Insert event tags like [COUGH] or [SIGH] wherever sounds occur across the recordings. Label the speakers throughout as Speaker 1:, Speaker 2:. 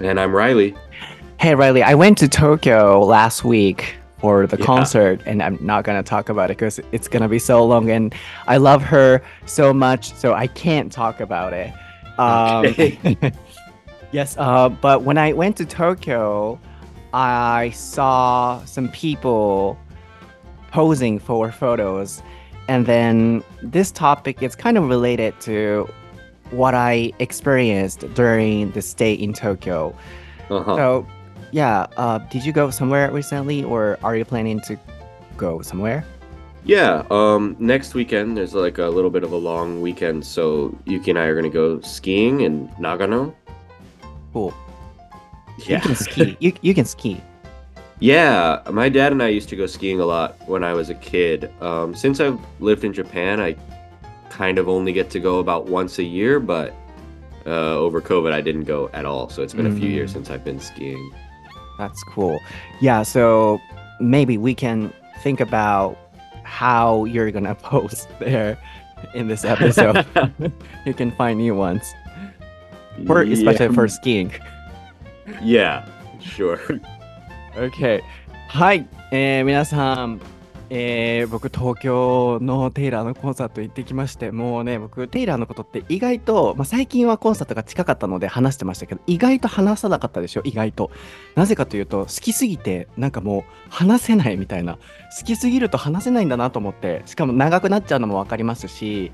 Speaker 1: And I'm Reilly.
Speaker 2: Hey Reilly, I went to Tokyo last week for the yeah. concert and I'm not going to talk about it because it's going to be so long and I love her so much, so I can't talk about it. Um, okay. [LAUGHS] [LAUGHS] yes, uh, but when I went to Tokyo, I saw some people posing for photos. And then this topic is kind of related to what I experienced during the stay in Tokyo. Uh-huh. So, yeah, uh, did you go somewhere recently or are you planning to go somewhere?
Speaker 1: Yeah, um, next weekend there's like a little bit of a long weekend, so Yuki and I are gonna go skiing in Nagano.
Speaker 2: Cool. Yeah. You can ski. [LAUGHS] you, you can ski.
Speaker 1: Yeah, my dad and I used to go skiing a lot when I was a kid. Um, since I've lived in Japan, I kind of only get to go about once a year, but uh, over COVID, I didn't go at all. So it's been mm. a few years mm. since I've been skiing.
Speaker 2: That's cool. Yeah, so maybe we can think about how you're gonna [LAUGHS] post there in this episode. [LAUGHS] you can find new ones, for, especially yeah. for skiing.
Speaker 1: Yeah, sure. [LAUGHS]
Speaker 2: Okay. はい、えー、皆さん、 えー、僕東京のテイラーのコンサート行ってきましてもうね僕テイラーのことって意外と、まあ、最近はコンサートが近かったので話してましたけど意外と話さなかったでしょ意外と。なぜかというと好きすぎてなんかもう話せないみたいな。好きすぎると話せないんだなと思ってしかも長くなっちゃうのも分かりますし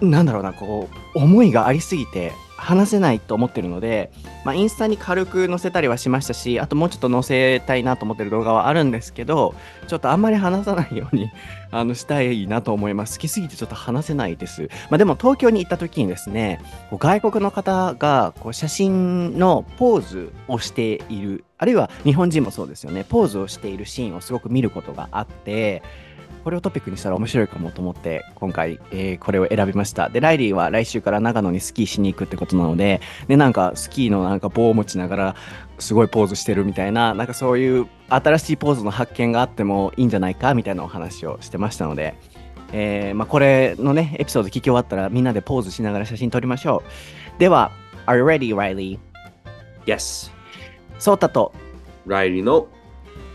Speaker 2: なんだろうなこう思いがありすぎて話せないと思ってるので、まあ、インスタに軽く載せたりはしましたしあともうちょっと載せたいなと思ってる動画はあるんですけどちょっとあんまり話さないように [LAUGHS] あのしたいなと思います。好きすぎてちょっと話せないです、まあ、でも東京に行った時にですね外国の方がこう写真のポーズをしているあるいは日本人もそうですよね。ポーズをしているシーンをすごく見ることがあってこれをトピックにしたら面白いかもと思って今回、えー、これを選びました。でライリーは来週から長野にスキーしに行くってことなのででなんかスキーのなんか棒を持ちながらすごいポーズしてるみたいななんかそういう新しいポーズの発見があってもいいんじゃないかみたいなお話をしてましたので、えーまあ、これのねエピソード聞き終わったらみんなでポーズしながら写真撮りましょう。では Are you ready, Riley?
Speaker 1: Yes.
Speaker 2: ソータと
Speaker 1: ライリーの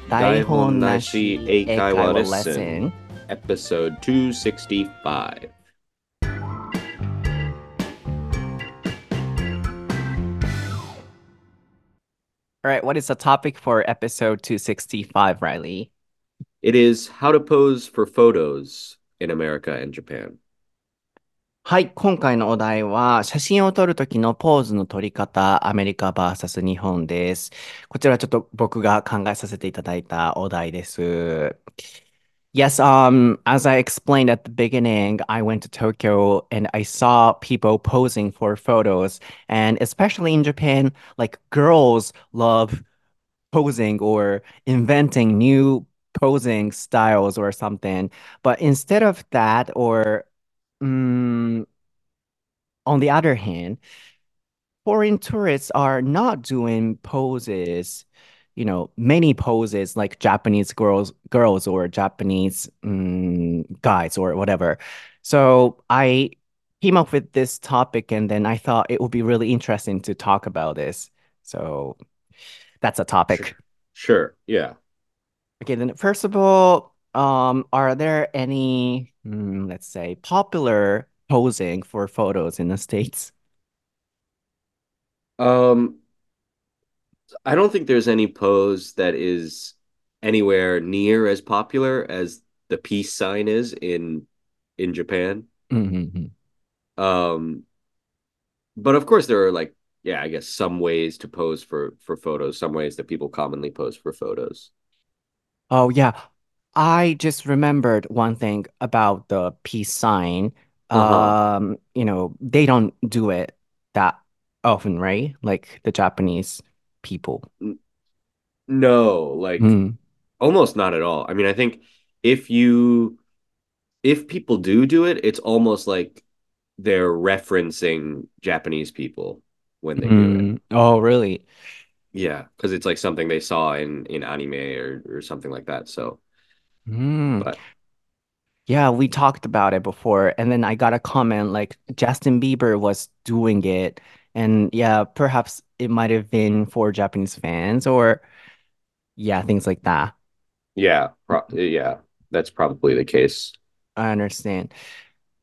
Speaker 2: 台本なし英会話レッスン
Speaker 1: episode 265.
Speaker 2: All right, what is the topic for episode 265, Riley?
Speaker 1: It is how to pose for photos in America and Japan.
Speaker 2: はい、今回のお題は、写真を撮るときのポーズの撮り方、アメリカ VS 日本です。こちらちょっと僕が考えさせていただいたお題です。Yes, um, as I explained at the beginning, I went to Tokyo and I saw people posing for photos. And especially in Japan, like girls love posing or inventing new posing styles or something. But instead of that, or um, on the other hand, foreign tourists are not doing poses you know many poses like Japanese girls girls or Japanese um, guys or whatever. So I came up with this topic and then I thought it would be really interesting to talk about this. So that's a topic.
Speaker 1: Sure. sure. Yeah.
Speaker 2: Okay, then first of all, um, are there any mm, let's say popular posing for photos in the States?
Speaker 1: Um I don't think there's any pose that is anywhere near as popular as the peace sign is in in Japan. Mm-hmm. Um, but of course there are like yeah, I guess some ways to pose for for photos, some ways that people commonly pose for photos.
Speaker 2: Oh yeah. I just remembered one thing about the peace sign. Uh-huh. Um, you know, they don't do it that often, right? Like the Japanese people?
Speaker 1: No, like mm. almost not at all. I mean, I think if you if people do do it, it's almost like they're referencing Japanese people when they mm. do it.
Speaker 2: Hmm. Oh, really?
Speaker 1: Yeah, because it's like something they saw in in anime or or something like that. So,
Speaker 2: mm. but yeah, we talked about it before, and then I got a comment like Justin Bieber was doing it And yeah, perhaps it might have been for Japanese fans or yeah, things like that.
Speaker 1: Yeah, pro- yeah, that's probably the case.
Speaker 2: I understand.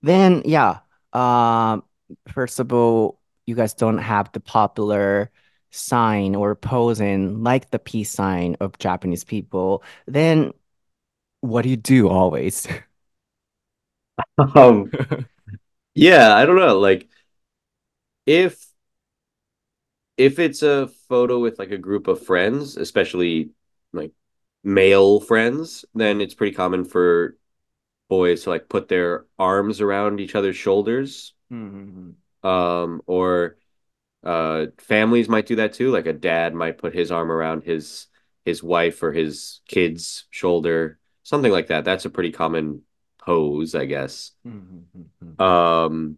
Speaker 2: Then yeah, um, first of all, you guys don't have the popular sign or posing like the peace sign of Japanese people. Then what do you do always? [LAUGHS]
Speaker 1: Um, yeah, I don't know. Like if if it's a photo with like a group of friends, especially like male friends, then it's pretty common for boys to like put their arms around each other's shoulders.
Speaker 2: Mm-hmm.
Speaker 1: Um, or uh, families might do that too. Like a dad might put his arm around his his wife or his kid's shoulder, something like that. That's a pretty common pose, I guess.
Speaker 2: Mm-hmm.
Speaker 1: Um,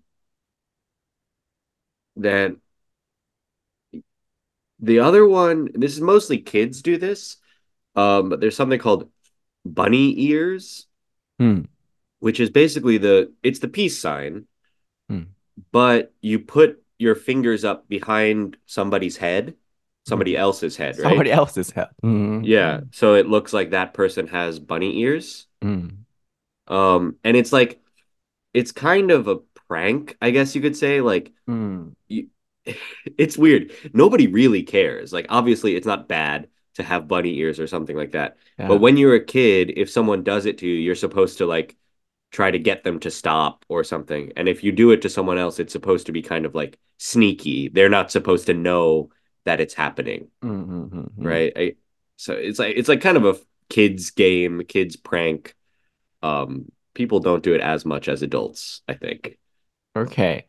Speaker 1: then the other one, this is mostly kids do this. Um, but there's something called bunny ears,
Speaker 2: Mm.
Speaker 1: which is basically the it's the peace sign,
Speaker 2: Mm.
Speaker 1: but you put your fingers up behind somebody's head, somebody else's head, right?
Speaker 2: Somebody else's head. Mm.
Speaker 1: Yeah, so it looks like that person has bunny ears.
Speaker 2: Mm.
Speaker 1: Um, and it's like it's kind of a prank, I guess you could say. Like
Speaker 2: Mm.
Speaker 1: It's weird. Nobody really cares. Like obviously it's not bad to have bunny ears or something like that.
Speaker 2: Yeah.
Speaker 1: But when you're a kid, if someone does it to you, you're supposed to like try to get them to stop or something. And if you do it to someone else, it's supposed to be kind of like sneaky. They're not supposed to know that it's happening,
Speaker 2: Mm-hmm.
Speaker 1: right? I, so it's like it's like kind of a kids game, kids prank. Um, people don't do it as much as adults, I think.
Speaker 2: Okay.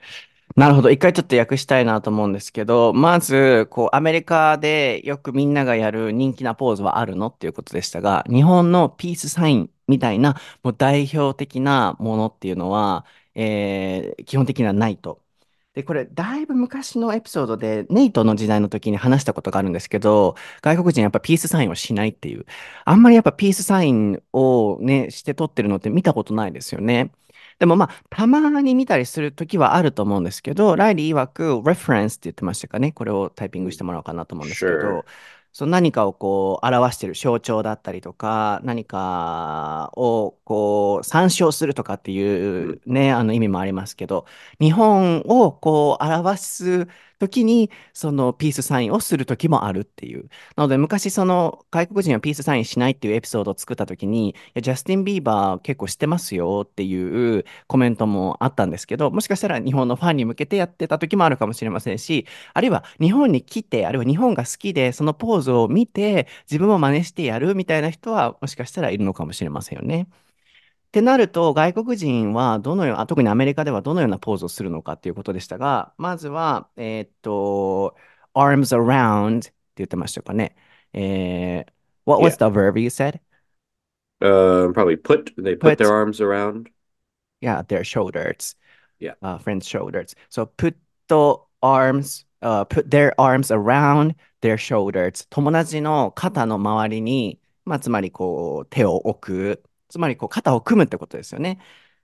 Speaker 2: なるほど。一回ちょっと訳したいなと思うんですけど、まず、こう、アメリカでよくみんながやる人気なポーズはあるのっていうことでしたが、日本のピースサインみたいな、もう代表的なものっていうのは、えー基本的にはないと。で、これ、だいぶ昔のエピソードで、ネイトの時代の時に話したことがあるんですけど、外国人やっぱピースサインをしないっていう。あんまりやっぱピースサインをね、して撮ってるのって見たことないですよね。でもまあ、たまに見たりするときはあると思うんですけど、ライリー曰く、reference って言ってましたかね。これをタイピングしてもらおうかなと思うんですけ
Speaker 1: Sure.
Speaker 2: ど、その何かをこう表している象徴だったりとか、何かをこう参照するとかっていうね、あの意味もありますけど、日本をこう表すときに、そのピースサインをするときもあるっていう。なので、昔その外国人はピースサインしないっていうエピソードを作ったときに、いやジャスティン・ビーバー結構してますよっていうコメントもあったんですけど、もしかしたら日本のファンに向けてやってた時もあるかもしれませんし、あるいは日本に来て、あるいは日本が好きで、そのポーズを見て、自分も真似してやるみたいな人は、もしかしたらいるのかもしれませんよね。ってなると、外国人はどのような、特にアメリカではどのようなポーズをするのかっていうことでしたが、まずは、えーっと、arms around って言ってましたかね。えー what was the verb you said?
Speaker 1: Uh, probably put they put
Speaker 2: Put.
Speaker 1: their arms around.
Speaker 2: Yeah, their shoulders.
Speaker 1: Yeah.
Speaker 2: Uh, friends' shoulders. So put the arms, uh, put their arms around their shoulders. 友達の肩の周りに、まあ、つまりこう手を置く。つまりこう肩を組むってことですよね。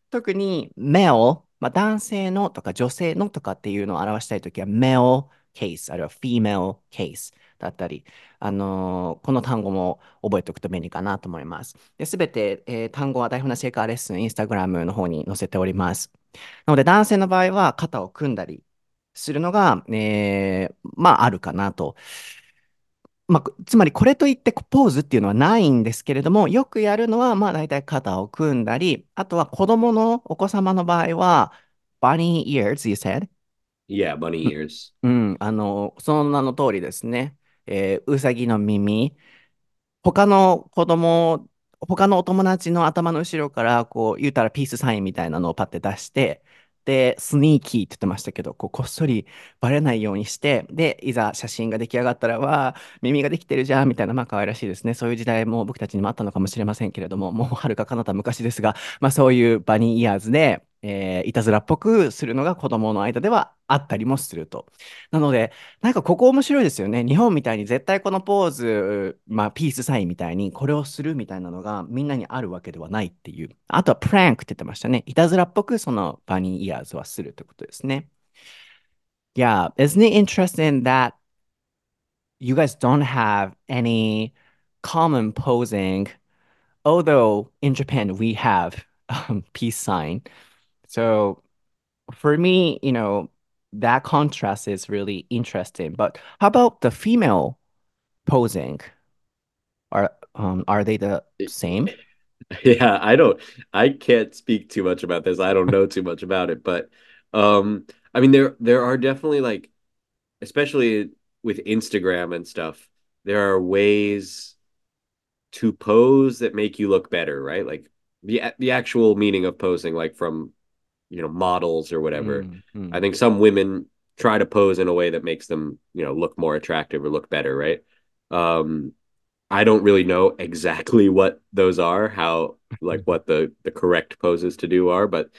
Speaker 2: 特に male、まあ、男性のとか女性のとかっていうのを表したいときは male case あるいは female case だったり、あのーこの単語も覚えておくと便利かなと思います。すべて、えー単語は台本なシェイカーレッスン、インスタグラムの方に載せております。なので、男性の場合は肩を組んだりするのが、えーまあ、あるかなと。まあ、つまり、これといってポーズっていうのはないんですけれども、よくやるのは、まあ、大体肩を組んだり、あとは子供のお子様の場合は、bunny ears, you said?
Speaker 1: Yeah, bunny ears.
Speaker 2: うん、あの、その名の通りですね。えーうさぎの耳。他の子供、他のお友達の頭の後ろから、こう、言うたらピースサインみたいなのをパッて出して、で、スニーキーって言ってましたけど、こう、こっそりバレないようにして、で、いざ写真が出来上がったら、わあ、耳ができてるじゃん、みたいな、まあ、可愛らしいですね。そういう時代も僕たちにもあったのかもしれませんけれども、もうはるか彼方昔ですが、まあ、そういうバニーイヤーズで、えーいたずらっぽくするのが子供の間ではあったりもすると。なので、なんかここ面白いですよね。日本みたいに絶対このポーズ、まあピースサインみたいにこれをするみたいなのがみんなにあるわけではないっていう。あとはプランクって言ってましたね。いたずらっぽくそのバニーイヤーズはするってことですね。Yeah, isn't it interesting that you guys don't have any common posing, although in Japan we have um, peace sign? So for me, you know, that contrast is really interesting. But how about the female posing? Are um are they the same? [LAUGHS]
Speaker 1: Yeah, I don't I can't speak too much about this. I don't know too much about it, but um I mean there there are definitely like especially with Instagram and stuff, there are ways to pose that make you look better, right? Like the the actual meaning of posing like from you know models or whatever.
Speaker 2: Mm, mm,
Speaker 1: I think some women try to pose in a way that makes them, you know, look more attractive or look better, right? Um I don't really know exactly [LAUGHS] what those are, how like what the the correct poses to do are, but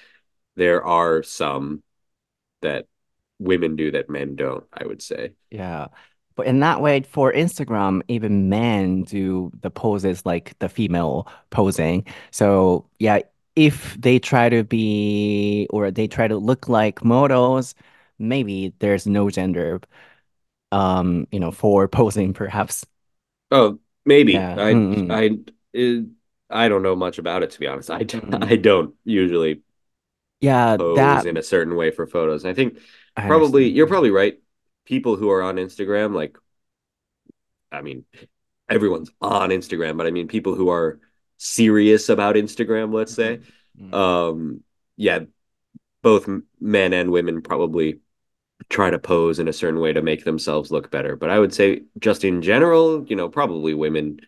Speaker 1: there are some that women do that men don't, I would say.
Speaker 2: yeah. But in that way, for Instagram, even men do the poses like the female posing. So yeah, if they try to be or they try to look like models, maybe there's no gender um, you know, for [LAUGHS] posing perhaps.
Speaker 1: Oh, maybe.
Speaker 2: Yeah.
Speaker 1: I
Speaker 2: Mm-mm.
Speaker 1: I it, I don't know much about it to be honest. I
Speaker 2: Mm.
Speaker 1: I don't usually
Speaker 2: Yeah,
Speaker 1: pose
Speaker 2: that
Speaker 1: in a certain way for photos. I think
Speaker 2: I
Speaker 1: probably
Speaker 2: understand.
Speaker 1: you're probably right. People who are on Instagram, like I mean, everyone's on Instagram, but I mean people who are serious about Instagram, let's say.
Speaker 2: Mm, mm,
Speaker 1: Um, yeah, both men and women probably try to pose in a certain way to make themselves look better. But I would say just in general, you know, probably women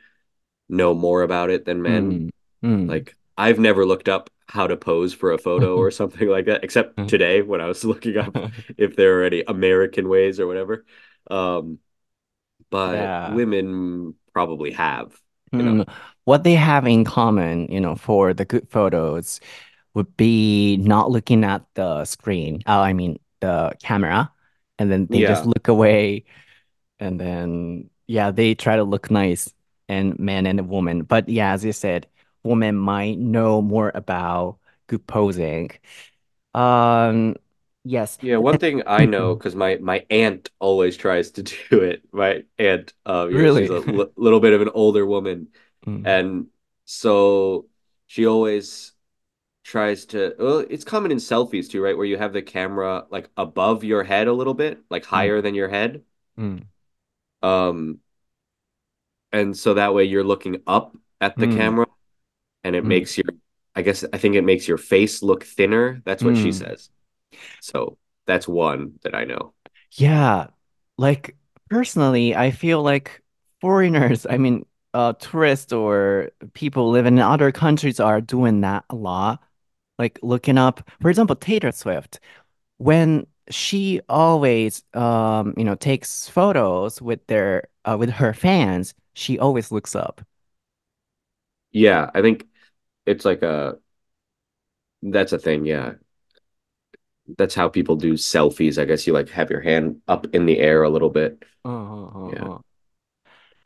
Speaker 1: know more about it than men.
Speaker 2: mm, mm.
Speaker 1: Like I've never looked up how to pose for a photo [LAUGHS] or something like that, except today when I was [LAUGHS] looking up [LAUGHS] if there are any American ways or whatever. Um, but
Speaker 2: Yeah.
Speaker 1: women probably have, you know.
Speaker 2: What they have in common, you know, for the good photos would be not looking at the screen. Oh, I mean the camera, and then they just look away, and then yeah, they try to look nice, and man and woman. But yeah, as you said, women might know more about good posing. Um, yes.
Speaker 1: Yeah, one thing I [LAUGHS] know because my my aunt always tries to [LAUGHS] do it. My aunt, um, know, she's
Speaker 2: Really?
Speaker 1: a [LAUGHS] l little bit of an older woman,
Speaker 2: Mm,
Speaker 1: and so she always tries to. Well, it's common in selfies too, right? Where you have the camera like above your head a little bit, like
Speaker 2: mm,
Speaker 1: higher than your head.
Speaker 2: mm,
Speaker 1: Um, and so that way you're looking up at the
Speaker 2: mm,
Speaker 1: camera, and it
Speaker 2: mm,
Speaker 1: makes your, I guess, I think it makes your face look thinner. That's what she
Speaker 2: mm.
Speaker 1: says. So that's one that I know.
Speaker 2: Yeah, like personally, I feel like foreigners, I mean, uh, tourists or people living in other countries are doing that a lot. Like looking up, for example, Taylor Swift, when she always, um, you know, takes photos with their, uh, with her fans, she always looks up.
Speaker 1: Yeah, I think it's like a that's a thing. Yeah, that's how people do selfies. I guess you like have your hand up in the air a little bit.
Speaker 2: うんうんう
Speaker 1: Yeah.
Speaker 2: んうん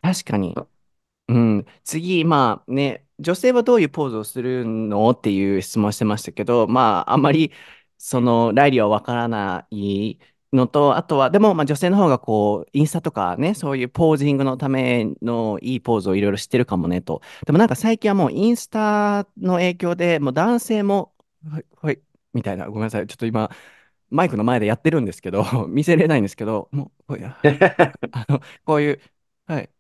Speaker 2: 確かに。 うん、次、まあね、女性はどういうポーズをするの？っていう質問してましたけど、まあ、あんまり、その、ライリーはわからないのと、あとは、でも、まあ、女性の方がこう、インスタとかね、そういうポージングのためのいいポーズをいろいろ知ってるかもねと。でもなんか最近はもうインスタの影響で、もう男性も、はい、はい、みたいな、ごめんなさい、ちょっと今、マイクの前でやってるんですけど、[LAUGHS] 見せれないんですけど、もう、はい。[LAUGHS] あの、こういう、はい。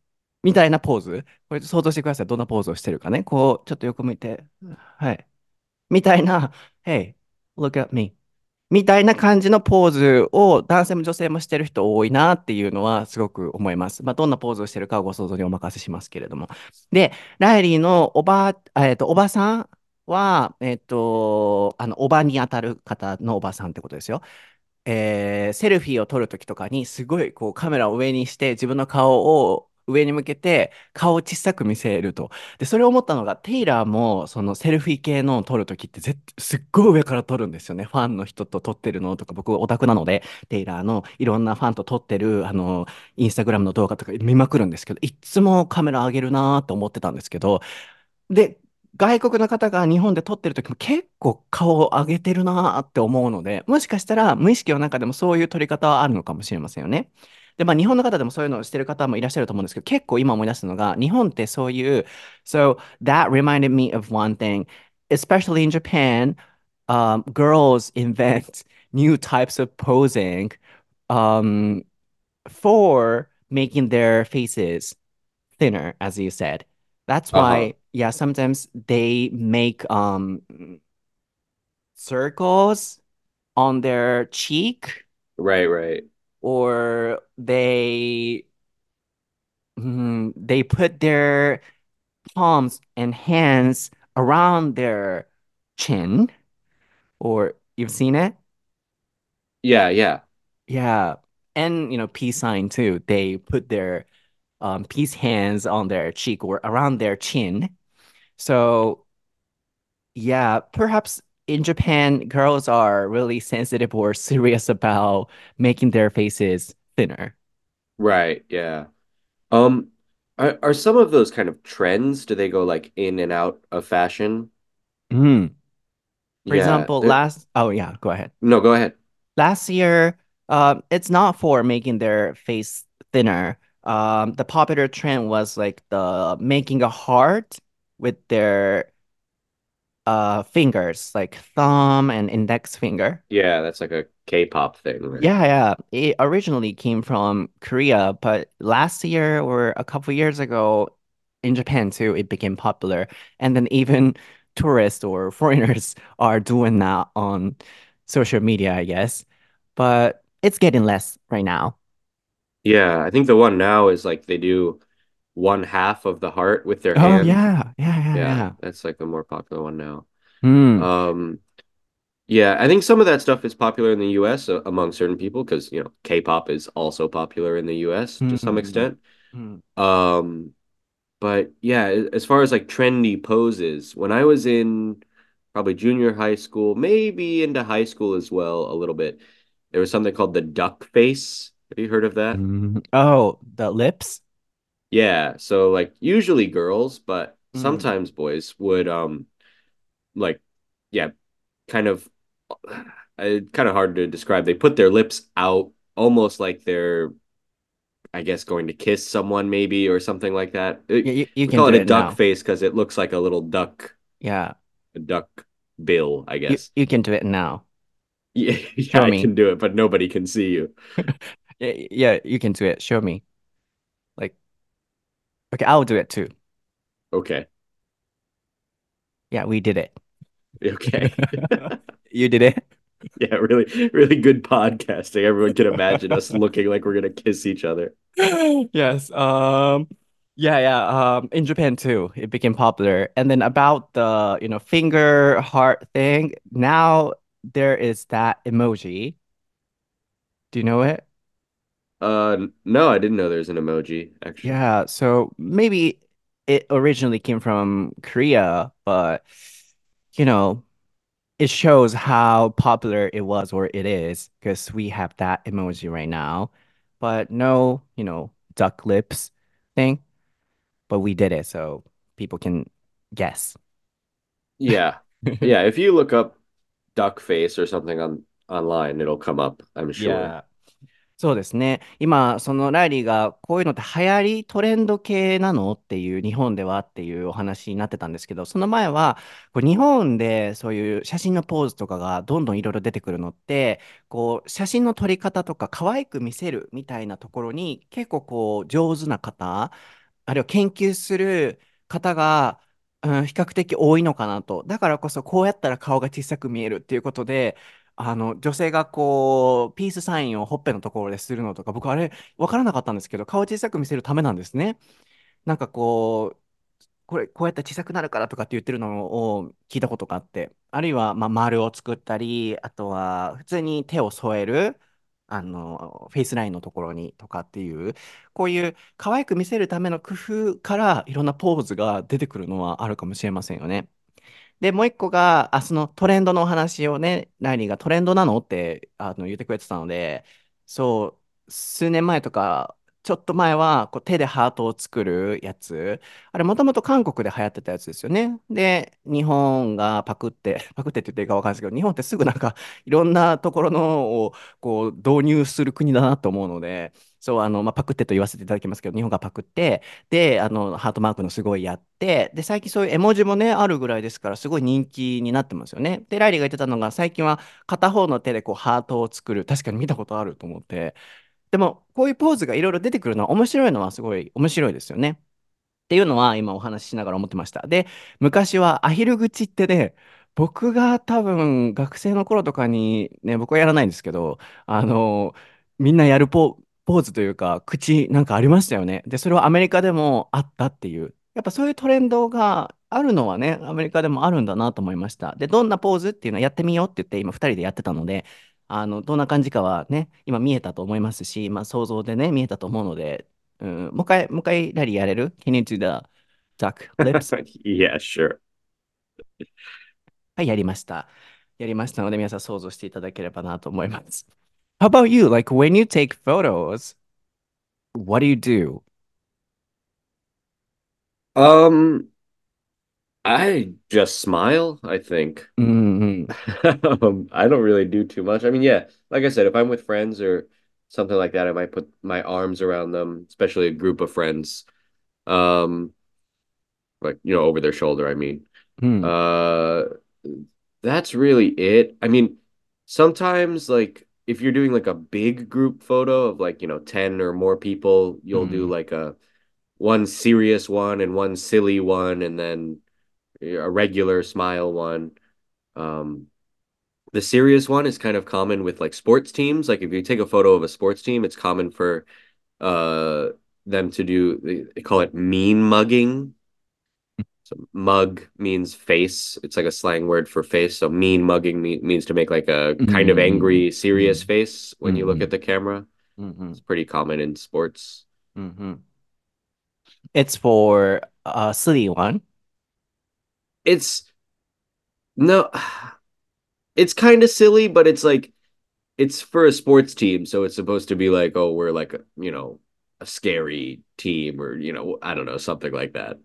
Speaker 2: みたいなポーズ？これ想像してください。どんなポーズをしてるかね。こう、ちょっと横向いて、はい。みたいな、Hey, look at me. みたいな感じのポーズを男性も女性もしてる人多いなっていうのはすごく思います。まあ、どんなポーズをしてるかはご想像にお任せしますけれども。で、ライリーのおば、えっと、おばさんは、えっと、あの、おばに当たる方のおばさんってことですよ。えーセルフィーを撮るときとかに、すごいこうカメラを上にして、自分の顔を上に向けて、顔を小さく見せると。で、それを思ったのが、テイラーも、そのセルフィー系のを撮るときって絶、すっごい上から撮るんですよね。ファンの人と撮ってるのとか、僕オタクなので、テイラーのいろんなファンと撮ってる、あの、インスタグラムの動画とか見まくるんですけど、いっつもカメラ上げるなーって思ってたんですけど、で、外国の方が日本で撮ってる時も結構顔を上げてるなーって思うので、もしかしたら無意識の中でもそういう撮り方はあるのかもしれませんよね。で、まあ日本の方でもそういうのをしてる方もいらっしゃると思うんですけど、結構今思い出すのが、日本ってそういう、So that reminded me of one thing, especially in Japan, um, girls invent [LAUGHS] new types of posing um, for making their faces thinner, as you said. That's
Speaker 1: Uh-huh.
Speaker 2: why, yeah, sometimes they make um circles on their cheek
Speaker 1: Right, right.
Speaker 2: or they mm, they put their palms and hands around their chin or you've seen it?
Speaker 1: Yeah, yeah.
Speaker 2: Yeah. And you know, peace sign too. They put their um, peace hands on their cheek or around their chin. So Yeah, perhaps in Japan, girls are really sensitive or [LAUGHS] serious about making their faces thinner.
Speaker 1: Right, yeah. Um, are are some of those kind of trends, do they go like in and out of fashion?
Speaker 2: Mm. For
Speaker 1: Yeah,
Speaker 2: example,
Speaker 1: there.
Speaker 2: last, oh yeah, go ahead.
Speaker 1: No, go ahead.
Speaker 2: Last year, um, it's not for making their face thinner. Um, the popular trend was like the making a heart with their uh fingers, like thumb and index finger.
Speaker 1: Yeah, that's like a K-pop thing, right?
Speaker 2: Yeah, yeah. It originally came from Korea, but last year or a couple years ago in Japan too, it became popular. And then even [LAUGHS] tourists or foreigners [LAUGHS] are doing that on social media, I guess. But it's getting less right now.
Speaker 1: Yeah, I think the one now is like they do one half of the heart with their
Speaker 2: Oh
Speaker 1: hand.
Speaker 2: yeah, yeah, yeah,
Speaker 1: Yeah,
Speaker 2: yeah.
Speaker 1: that's like the more popular one now.
Speaker 2: Hmm.
Speaker 1: Um, yeah, I think some of that stuff is popular in the US uh, among certain people because, you know, K-pop is also popular in the US to some
Speaker 2: Hmm.
Speaker 1: extent.
Speaker 2: Hmm.
Speaker 1: Um, but yeah, as far as like trendy poses, when I was in probably junior high school, maybe into high school as well, a little bit, there was something called the duck face. Have you heard of that?
Speaker 2: Hmm. Oh, the lips?
Speaker 1: Yeah, so like usually girls, but
Speaker 2: Hmm.
Speaker 1: sometimes boys would um like yeah, kind of uh, kind of hard to describe. They put their lips out almost like they're I guess going to kiss someone maybe or something like that.
Speaker 2: Yeah, you, you can
Speaker 1: call it a
Speaker 2: it
Speaker 1: duck
Speaker 2: now.
Speaker 1: face because it looks like a little duck,
Speaker 2: Yeah,
Speaker 1: a duck bill, I guess.
Speaker 2: you can do it now. [LAUGHS]
Speaker 1: Yeah, yeah, I
Speaker 2: me.
Speaker 1: can do it, but nobody can see you. [LAUGHS]
Speaker 2: Yeah, yeah, you can do it. Show me. Okay, I'll do it too.
Speaker 1: Okay.
Speaker 2: Yeah, we did it.
Speaker 1: Okay. [LAUGHS]
Speaker 2: You did it.
Speaker 1: Yeah, really, really good podcasting. Everyone can imagine us [LAUGHS] looking like we're gonna kiss each other.
Speaker 2: Yes. Um, yeah, yeah. Um, in Japan too, it became popular. And then about the, you know, finger heart thing, now there is that emoji. Do you know it?
Speaker 1: Uh, no, I didn't know there's an emoji, actually.
Speaker 2: Yeah, so maybe it originally came from Korea, but you know, it shows how popular it was or it is because we have that emoji right now, but no, you know, duck lips thing, but we did it so people can guess.
Speaker 1: Yeah. [LAUGHS] Yeah, if you look up duck face or something on online, it'll come up, I'm sure.
Speaker 2: Yeah. そうですね。今、そのライリーがこういうのって流行り、トレンド系なのっていう日本ではっていうお話になってたんですけど、その前はこう日本でそういう写真のポーズとかがどんどんいろいろ出てくるのって、こう写真の撮り方とか可愛く見せるみたいなところに結構こう上手な方、あるいは研究する方が、うん、比較的多いのかなと。だからこそこうやったら顔が小さく見えるっていうことで、あの、女性がこう、ピースサインをほっぺのところでするのとか、僕あれ、わからなかったんですけど、顔小さく見せるためなんですね。なんかこう、これ、こうやって小さくなるからとかって言ってるのを聞いたことがあって、あるいは、まあ、丸を作ったり、あとは、普通に手を添える、あの、フェイスラインのところにとかっていう、こういう可愛く見せるための工夫からいろんなポーズが出てくるのはあるかもしれませんよね。で、もう一個が、あ、そのトレンドのお話をね、ライリーがトレンドなのってあの言ってくれてたので、そう、数年前とかちょっと前はこう手でハートを作るやつ。あれもともと韓国で流行ってたやつですよね。で、日本がパクって、[LAUGHS] パクってって言っていいかわかんないですけど、日本ってすぐなんかいろんなところのをこう導入する国だなと思うので、そう、あの、まあ、パクってと言わせていただきますけど、日本がパクって、で、あの、ハートマークのすごいやって、で、最近そういう絵文字もね、あるぐらいですから、すごい人気になってますよね。で、ライリーが言ってたのが、最近は片方の手でこうハートを作る。確かに見たことあると思って。でも、こういうポーズがいろいろ出てくるのは面白いのはすごい面白いですよね。っていうのは今お話ししながら思ってました。で、昔はアヒル口ってね、僕が多分学生の頃とかにね、僕はやらないんですけど、あの、みんなやるポ、ポーズというか、口なんかありましたよね。で、それはアメリカでもあったっていう。やっぱそういうトレンドがあるのはね、アメリカでもあるんだなと思いました。で、どんなポーズっていうのをやってみようって言って、今2人でやってたので、あの、どんな感じかはね、今見えたと思いますし、まあ想像でね、見えたと思うので、うん、もう一回、もう一回、ラリーやれる ?Can you do the duck lips? [LAUGHS]
Speaker 1: yeah, sure.
Speaker 2: はい、やりました。やりましたので、皆さん想像していただければなと思います。How about you? Like when you take photos, what do you do?
Speaker 1: Um, I just smile, I think.
Speaker 2: Mm-hmm. [LAUGHS]
Speaker 1: um, I don't really do too much. I mean, yeah, like I said, if I'm with friends or something like that, I might put my arms around them, especially a group of friends. Um, like, you know, over their shoulder, I mean.
Speaker 2: Mm.
Speaker 1: Uh, that's really it. I mean, sometimes like if you're doing like a big group photo of like, you know, 10 or more people, you'll do
Speaker 2: Mm.
Speaker 1: like a one serious one and one silly one and then a regular smile one. Um, the serious one is kind of common with like sports teams. Like if you take a photo of a sports team, it's common for uh them to do they call it mean mugging. So mug means face. It's like a slang word for face. So mean mugging me- means to make like a kind of
Speaker 2: Mm-hmm.
Speaker 1: angry, serious face when you look
Speaker 2: Mm-hmm.
Speaker 1: at the camera.
Speaker 2: Mm-hmm.
Speaker 1: It's pretty common in sports.
Speaker 2: Mm-hmm. It's for a silly one.
Speaker 1: It's no [SIGHS] it's kind of silly, but it's like it's for a sports team, so it's supposed to be like, oh, we're like a, you know, a scary team or you know, I don't know, something like that.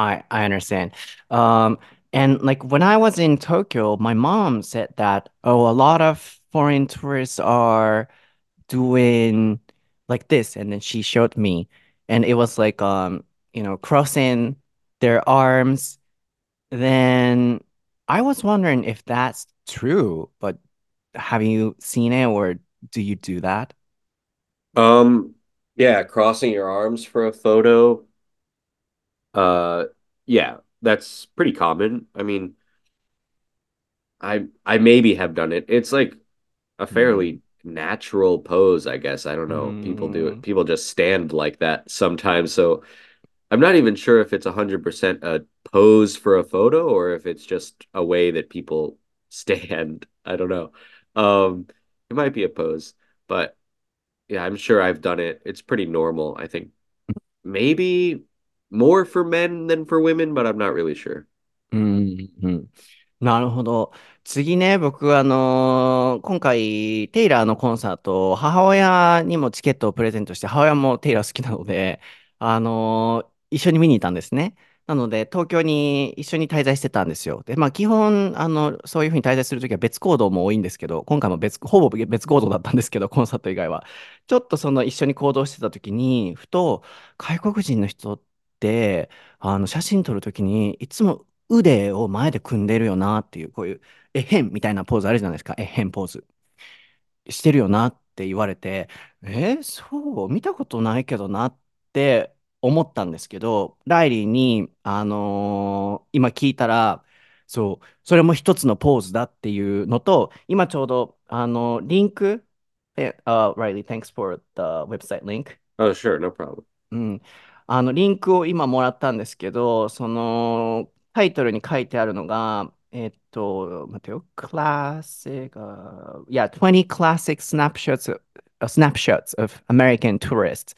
Speaker 2: I I understand. Um, and like when I was in Tokyo, my mom said that, oh, a lot of foreign tourists are doing like this, and then she showed me, and it was like um, you know, crossing their arms. Then I was wondering if that's true, but have you seen it or do you do that?
Speaker 1: Um, yeah, crossing your arms for a photo. Uh, yeah, that's pretty common. I mean, I I maybe have done it. It's like a
Speaker 2: Mm,
Speaker 1: fairly natural pose, I guess. I don't know. People do it.
Speaker 2: mm,
Speaker 1: People just stand like that sometimes. So I'm not even sure if it's 100% a pose for a photo or if it's just a way that people [LAUGHS] stand. I don't know. Um, it might be a pose, but yeah, I'm sure I've done it. It's pretty normal. I think maybe more for men than for women, but I'm not really sure.
Speaker 2: うん、うん。なるほど。次ね、僕、あのー今回、テイラーのコンサート、母親にもチケットをプレゼントして、母親もテイラー好きなので、あのー一緒に見に行ったんですね。なので、東京に一緒に滞在してたんですよ。で、まあ、基本、あの、そういうふうに滞在するときは別行動も多いんですけど、今回も別、ほぼ別行動だったんですけど、コンサート以外は。ちょっとその一緒に行動してたときに、ふと、外国人の人って、あの、写真撮るときに、いつも腕を前で組んでるよなっていう、こういう、えへんみたいなポーズあるじゃないですか。えへんポーズ。してるよなって言われて、えそう、見たことないけどなって思ったんですけど、ライリーに、あのー今聞いたら、そう、それも一つのポーズだっていうのと、今ちょうど、あの、リンク、え、uh, Riley, thanks for the website link.
Speaker 1: Oh, sure, no problem.
Speaker 2: うん。あの、リンクを今もらったんですけど、その、タイトルに書いてあるのが、えっと、待ってよ、classic, uh, yeah, 20 classic snapshots, snapshots of American tourists.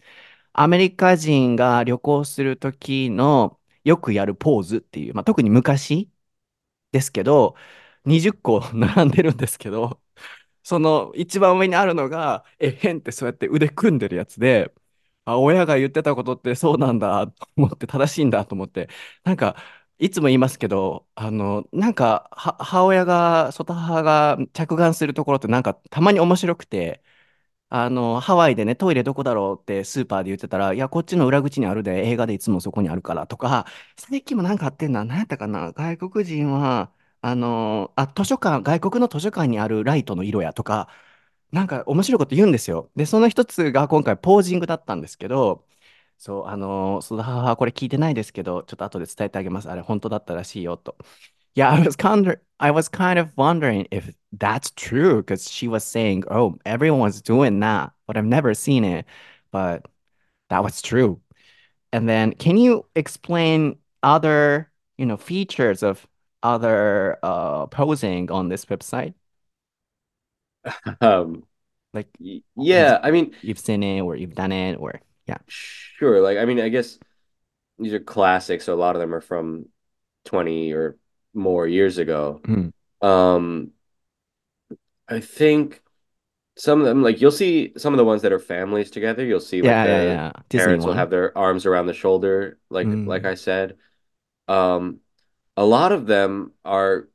Speaker 2: アメリカ人が旅行するときのよくやるポーズっていう、まあ、特に昔ですけど、20個並んでるんですけど、その一番上にあるのが、えへんってそうやって腕組んでるやつで、あ、親が言ってたことってそうなんだと思って、正しいんだと思って、なんか、いつも言いますけど、あの、なんか、は母親が、外母が着眼するところってなんかたまに面白くて、あの、ハワイでね、トイレどこだろうってスーパーで言ってたら、いや、こっちの裏口にあるで、映画でいつもそこにあるからとか、最近もなんかあってんな、何やったかな、外国人は、あの、あ、図書館、外国の図書館にあるライトの色やとか、なんか面白いこと言うんですよ。で、その一つが今回ポージングだったんですけど、そう、あの、その母はこれ聞いてないですけど、ちょっと後で伝えてあげます。あれ本当だったらしいよと。Yeah, I was kind of I was kind of wondering if that's true because she was saying, "Oh, everyone's doing that," but I've never seen it. But that was true. And then, can you explain other, you know, features of other uh posing on this website? [LAUGHS]
Speaker 1: Um,
Speaker 2: Like
Speaker 1: yeah, I mean,
Speaker 2: you've seen it or you've done it or yeah.
Speaker 1: sure. Like, I mean, I guess these are classics, so a lot of them are from 20 or more years ago.
Speaker 2: Mm.
Speaker 1: Um, I think some of them, like you'll see some of the ones that are families together. You'll see like
Speaker 2: Yeah, yeah,
Speaker 1: the
Speaker 2: yeah.
Speaker 1: Parents will have their arms around the shoulder, like like
Speaker 2: Mm.
Speaker 1: I said. Um, a lot of them are,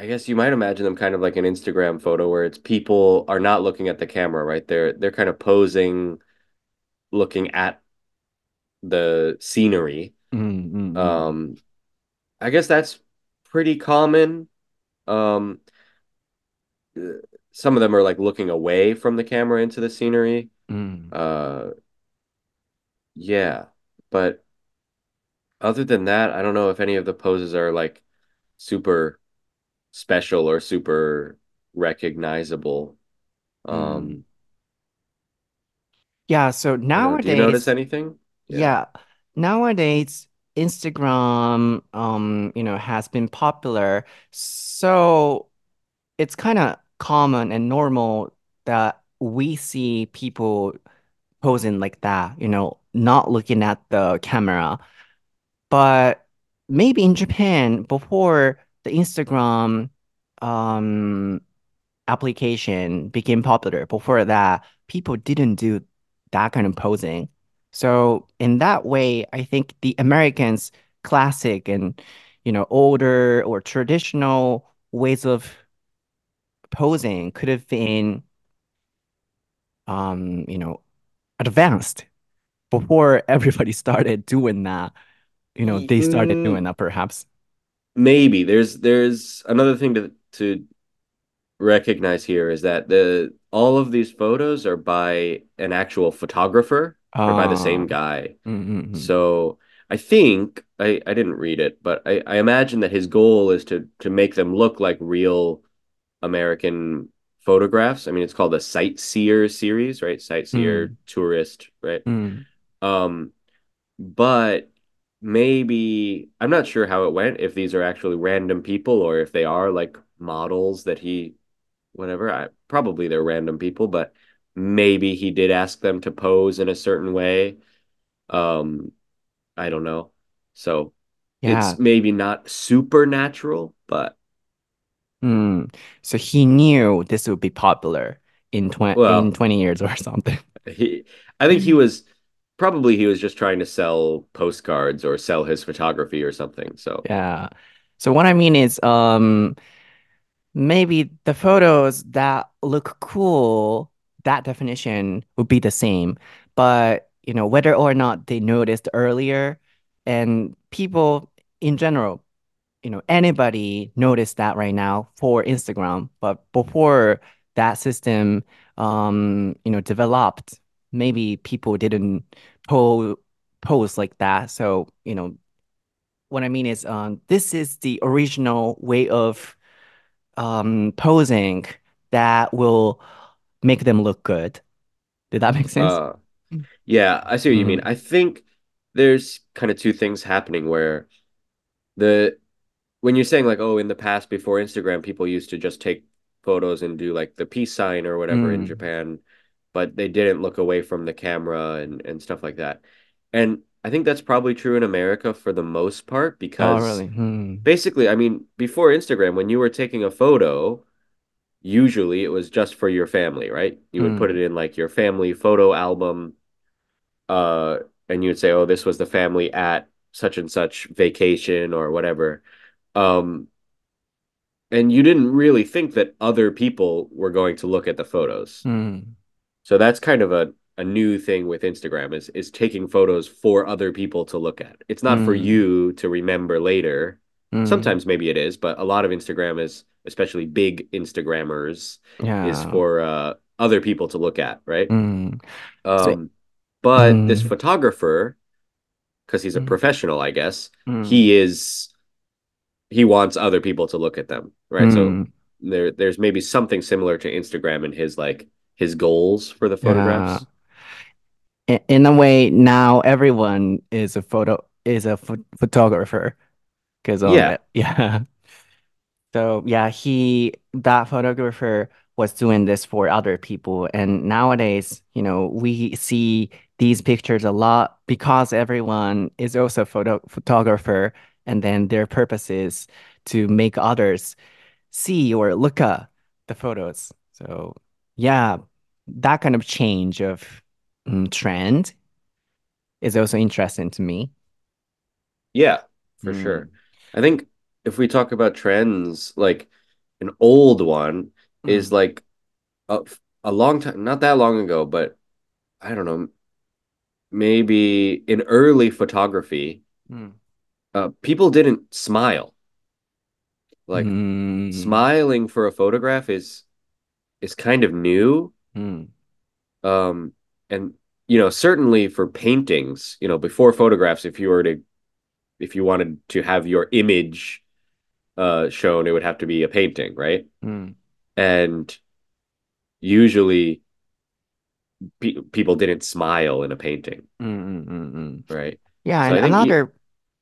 Speaker 1: I guess you might imagine them kind of like an Instagram photo where it's people are not looking at the camera, right? They're they're kind of posing, looking at the scenery.
Speaker 2: Mm, mm, mm,
Speaker 1: Um, I guess that's pretty common. Um, some of them are like looking away from the camera into the scenery.
Speaker 2: mm,
Speaker 1: Uh, yeah, but other than that, I don't know if any of the poses are like super special or super recognizable.
Speaker 2: mm.
Speaker 1: Um,
Speaker 2: Yeah, so
Speaker 1: I don't know. Do you notice anything? Yeah.
Speaker 2: yeah, nowadays Instagram um, you know, has been popular. So it's kind of common and normal that we see people posing like that, you know, not looking at the camera. But maybe in Japan, before the Instagram um application became popular, before that, people didn't do that kind of posing. So in that way, I think the Americans' classic and you know older or traditional ways of posing could have been um, you know, advanced before [LAUGHS] everybody started doing that. You know, they started doing
Speaker 1: mm,
Speaker 2: that perhaps.
Speaker 1: Maybe there's there's another thing to to recognize here is that the all of these photos are by an actual photographer or by the same
Speaker 2: Um,
Speaker 1: guy.
Speaker 2: mm-hmm.
Speaker 1: So I think I, I didn't read it, but I, I imagine that his goal is to to make them look like real American photographs. I mean, it's called the sightseer series, right? Sightseer
Speaker 2: Mm,
Speaker 1: tourist, right?
Speaker 2: mm,
Speaker 1: Um, but maybe I'm not sure how it went, if these are actually random people or if they are like models that he whatever. I probably they're random people, but maybe he did ask them to pose in a certain way. Um, I don't know. So
Speaker 2: yeah.
Speaker 1: it's maybe not supernatural, but
Speaker 2: Mm. So he knew this would be popular in 20 in 20 years or [LAUGHS] something.
Speaker 1: he I think he was probably he was just trying to sell postcards or sell his photography or something. So
Speaker 2: Yeah. So what I mean is, um, maybe the photos that look cool, that definition would be the same. But, you know, whether or not they noticed earlier, and people in general, you know, anybody noticed that right now for Instagram. But before that system, um, you know, developed, maybe people didn't po post like that. So, you know, what I mean is, um, this is the original way of um, posing that will make them look good. Did that make sense?
Speaker 1: uh yeah, I see what you mean. I think there's kind of two things happening where the when you're saying like, oh, in the past before Instagram, people used to just take photos and do like the peace sign or whatever in
Speaker 2: mm.
Speaker 1: Japan, but they didn't look away from the camera and, and stuff like that. And I think that's probably true in America for the most part
Speaker 2: oh,
Speaker 1: because oh,
Speaker 2: really? hmm.
Speaker 1: basically, I mean, before Instagram, when you were taking a photo, usually it was just for your family, right? You would hmm. put it in like your family photo album, uh, and you would say, "Oh, this was the family at such and such vacation or whatever." Um, and you didn't really think that other people were going to look at the photos.
Speaker 2: Hmm.
Speaker 1: So that's kind of a a new thing with Instagram is is taking photos for other people to look at. It's not mm.
Speaker 2: for
Speaker 1: you to remember later.
Speaker 2: Mm.
Speaker 1: Sometimes maybe it is, but a lot of Instagram is especially big Instagrammers
Speaker 2: yeah.
Speaker 1: is for uh, other people to look at, right?
Speaker 2: Mm.
Speaker 1: Um,
Speaker 2: so,
Speaker 1: but mm.
Speaker 2: this
Speaker 1: photographer, because he's a
Speaker 2: mm.
Speaker 1: professional, I guess
Speaker 2: mm.
Speaker 1: he is. He wants other people to look at them, right? So there, there's maybe something similar to Instagram in his like his goals for the photographs.
Speaker 2: In a way, now everyone is a photo, is a ph photographer. Because,
Speaker 1: Yeah. [LAUGHS]
Speaker 2: yeah. So yeah, he that photographer was doing this for other people. And nowadays, you know, we see these pictures a lot because everyone is also a photo photographer, and then their purpose is to make others see or look at the photos. So yeah, that kind of change of mm, trend is also interesting to me.
Speaker 1: Yeah, for sure.
Speaker 2: Mm,
Speaker 1: I think if we talk about trends, like an old one is
Speaker 2: mm,
Speaker 1: like a, a long time, not that long ago, but I don't know, maybe in early photography,
Speaker 2: mm,
Speaker 1: uh, people didn't smile. Like
Speaker 2: mm,
Speaker 1: smiling for a photograph is is kind of new.
Speaker 2: Mm,
Speaker 1: Um, and you know, certainly for paintings, you know, before photographs, if you were to if you wanted to have your image uh shown, it would have to be a painting, right?
Speaker 2: mm.
Speaker 1: And usually pe people didn't smile in a painting,
Speaker 2: Mm, mm,
Speaker 1: right?
Speaker 2: Yeah,
Speaker 1: So
Speaker 2: and
Speaker 1: I think
Speaker 2: another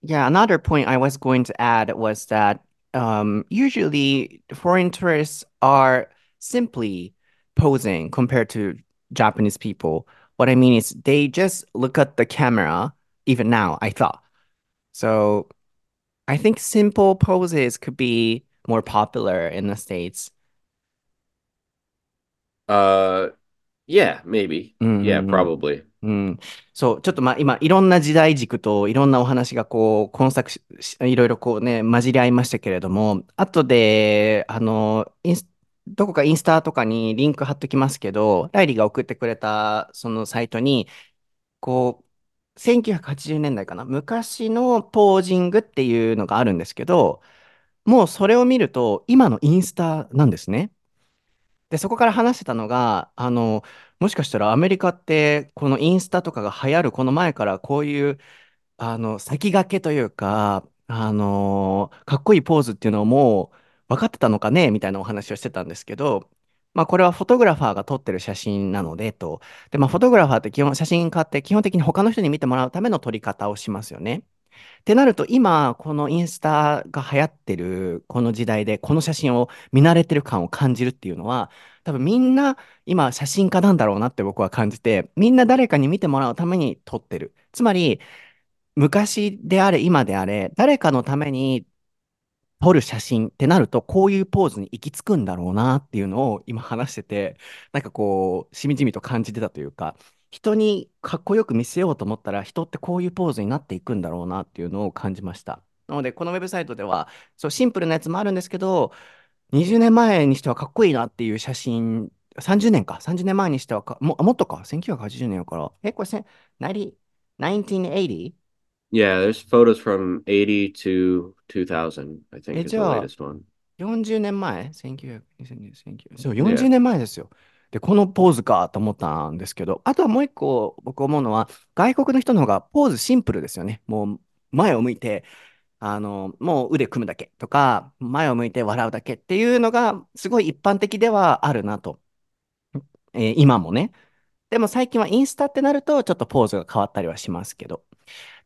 Speaker 2: yeah, another point I was going to add was that um usually foreign tourists are simply posing compared to Japanese people. What I mean is they just look at the camera, even now, I thought. So I think simple poses could be more popular in the States.
Speaker 1: uh yeah, maybe.
Speaker 2: うん
Speaker 1: Yeah,
Speaker 2: うん
Speaker 1: probably.
Speaker 2: うん。うん。そう、ちょっとまあ今、いろんな時代軸といろんなお話がこう、混錯し、しいろいろこうね、混じり合いましたけれども、後で、あの、インス、どこかインスタとかにリンク貼っときますけど、ライリーが送ってくれたそのサイトに、こう、1980年代かな、昔のポージングっていうのがあるんですけど、もうそれを見ると、今のインスタなんですね。で、そこから話してたのが、あの、もしかしたらアメリカって、このインスタとかが流行るこの前からこういう、あの、先駆けというか、あの、かっこいいポーズっていうのをもう分かってたのかね？みたいなお話をしてたんですけど、まあこれはフォトグラファーが撮ってる写真なのでと。で、まあフォトグラファーって基本、写真家って基本的に他の人に見てもらうための撮り方をしますよね。ってなると、今、このインスタが流行ってるこの時代で、この写真を見慣れてる感を感じるっていうのは、多分みんな今写真家なんだろうなって僕は感じて、みんな誰かに見てもらうために撮ってる。つまり、昔であれ、今であれ、誰かのために撮る写真ってなると、こういうポーズに行き着くんだろうなっていうのを今話してて、なんかこう、しみじみと感じてたというか、人にかっこよく見せようと思ったら、人ってこういうポーズになっていくんだろうなっていうのを感じました。なので、このウェブサイトでは、そう、シンプルなやつもあるんですけど、20年前にしてはかっこいいなっていう写真、30年か、30年前にしてはか、も、もっとか、1980年やから、え、これ、1980?
Speaker 1: Yeah, there's photos from 80 to 2000, I
Speaker 2: え、
Speaker 1: think is
Speaker 2: じ
Speaker 1: the
Speaker 2: ゃあ、
Speaker 1: latest one.
Speaker 2: 40年前 ?1900、2000、1900そう、40
Speaker 1: Yeah.
Speaker 2: 年前ですよ。で、このポーズかと思ったんですけど、あとはもう一個僕思うのは、外国の人の方がポーズシンプルですよね。もう前を向いて、あの、もう腕組むだけとか、前を向いて笑うだけっていうのが、すごい一般的ではあるなと。えー今もね。でも最近はインスタってなると、ちょっとポーズが変わったりはしますけど。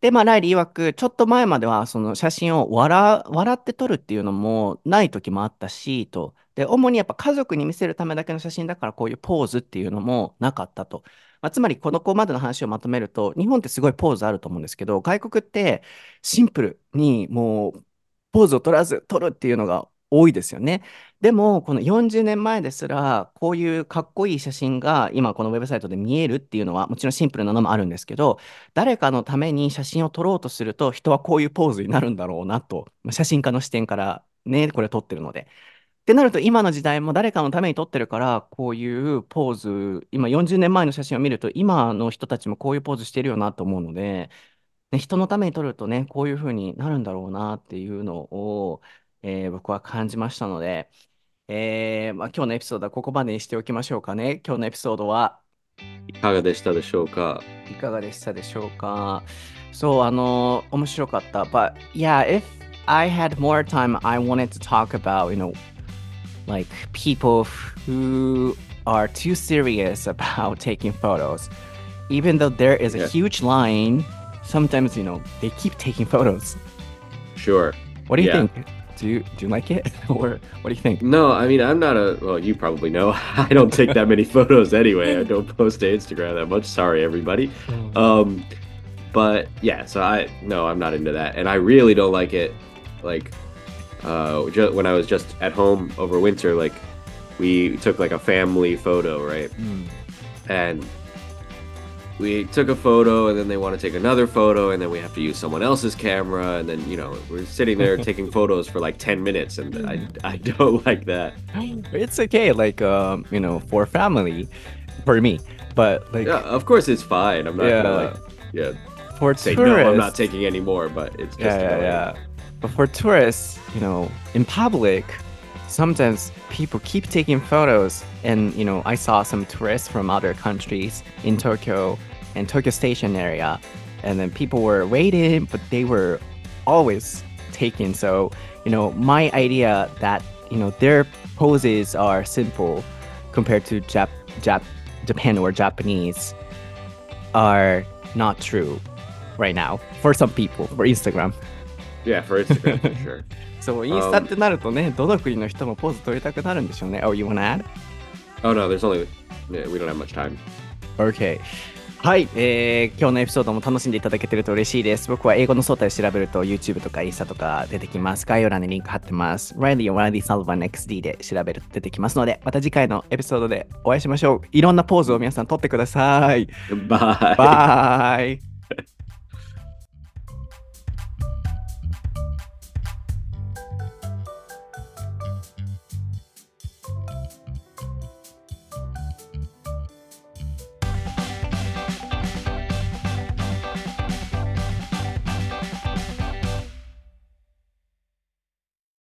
Speaker 2: で、まあ、ライリー曰く、ちょっと前までは、その写真を笑、笑って撮るっていうのもない時もあったし、と。で、主にやっぱ家族に見せるためだけの写真だから、こういうポーズっていうのもなかったと。まあ、つまり、この子までの話をまとめると、日本ってすごいポーズあると思うんですけど、外国ってシンプルにもう、ポーズを取らず撮るっていうのが多いですよね。でも、この40年前ですら、こういうかっこいい写真が今このウェブサイトで見えるっていうのは、もちろんシンプルなのもあるんですけど、誰かのために写真を撮ろうとすると、人はこういうポーズになるんだろうなと、写真家の視点からね、これ撮ってるので。ってなると、今の時代も誰かのために撮ってるから、こういうポーズ、今40年前の写真を見ると、今の人たちもこういうポーズしてるよなと思うので、ね、人のために撮るとね、こういうふうになるんだろうなっていうのを、えー、僕は感じましたので、えーまあ、今日のエピソードはここまでにしておきましょうかね。今日のエピソードは。
Speaker 1: いかがでしたでしょうか
Speaker 2: いかがでしたでしょうかそう、あの、面白かった。But yeah, if I had more time, I wanted to talk about, you know, like people who are too serious about taking photos. Even though there is a huge line, sometimes, you know, they keep taking photos.
Speaker 1: Sure.
Speaker 2: What do you yeah. think? Do you do you like it, [LAUGHS] or what do you think?
Speaker 1: No, I mean I'm not a. Well, you probably know [LAUGHS] I don't take that many [LAUGHS] photos anyway. I don't post to Instagram that much. Sorry, everybody. Oh. Um, but yeah, so I no, I'm not into that, and I really don't like it. Like, uh, just, when I was just at home over winter, like we took like a family photo, right? Mm. And we took a photo and then they want to take another photo and then we have to use someone else's camera and then you know we're sitting there [LAUGHS] taking photos for like 10 minutes and I, I don't [LAUGHS] like that.
Speaker 2: It's okay like um you know for family for me but like
Speaker 1: yeah of course it's fine i'm not yeah, gonna like yeah
Speaker 2: for
Speaker 1: say
Speaker 2: tourists,
Speaker 1: no i'm not taking any more but it's just
Speaker 2: yeah, yeah, yeah. but for tourists you know in public sometimes people keep taking photos. And you know i saw some tourists from other countries in tokyo and Tokyo Station area, and then people were waiting, but they were always taking. So you know, my idea that you know their poses are simple compared to Jap- Jap- Japan or Japanese are not true right now for some people for Instagram.
Speaker 1: Yeah, for Instagram for sure. [LAUGHS]
Speaker 2: そう、インスタってなるとね、どの国の人もポーズ取りたくなるんでしょうね。Oh, you wanna add?
Speaker 1: Oh no, there's only yeah, we don't have much time.
Speaker 2: Okay. はい、えー、今日のエピソードも楽しんでいただけてると嬉しいです。僕は英語の総体を調べると YouTube とかインスタとか出てきます。概要欄にリンク貼ってます。Riley を Riley Sullivan XD で調べると出てきますので、また次回のエピソードでお会いしましょう。いろんなポーズを皆さん撮ってください。
Speaker 1: バイ。
Speaker 2: バイ。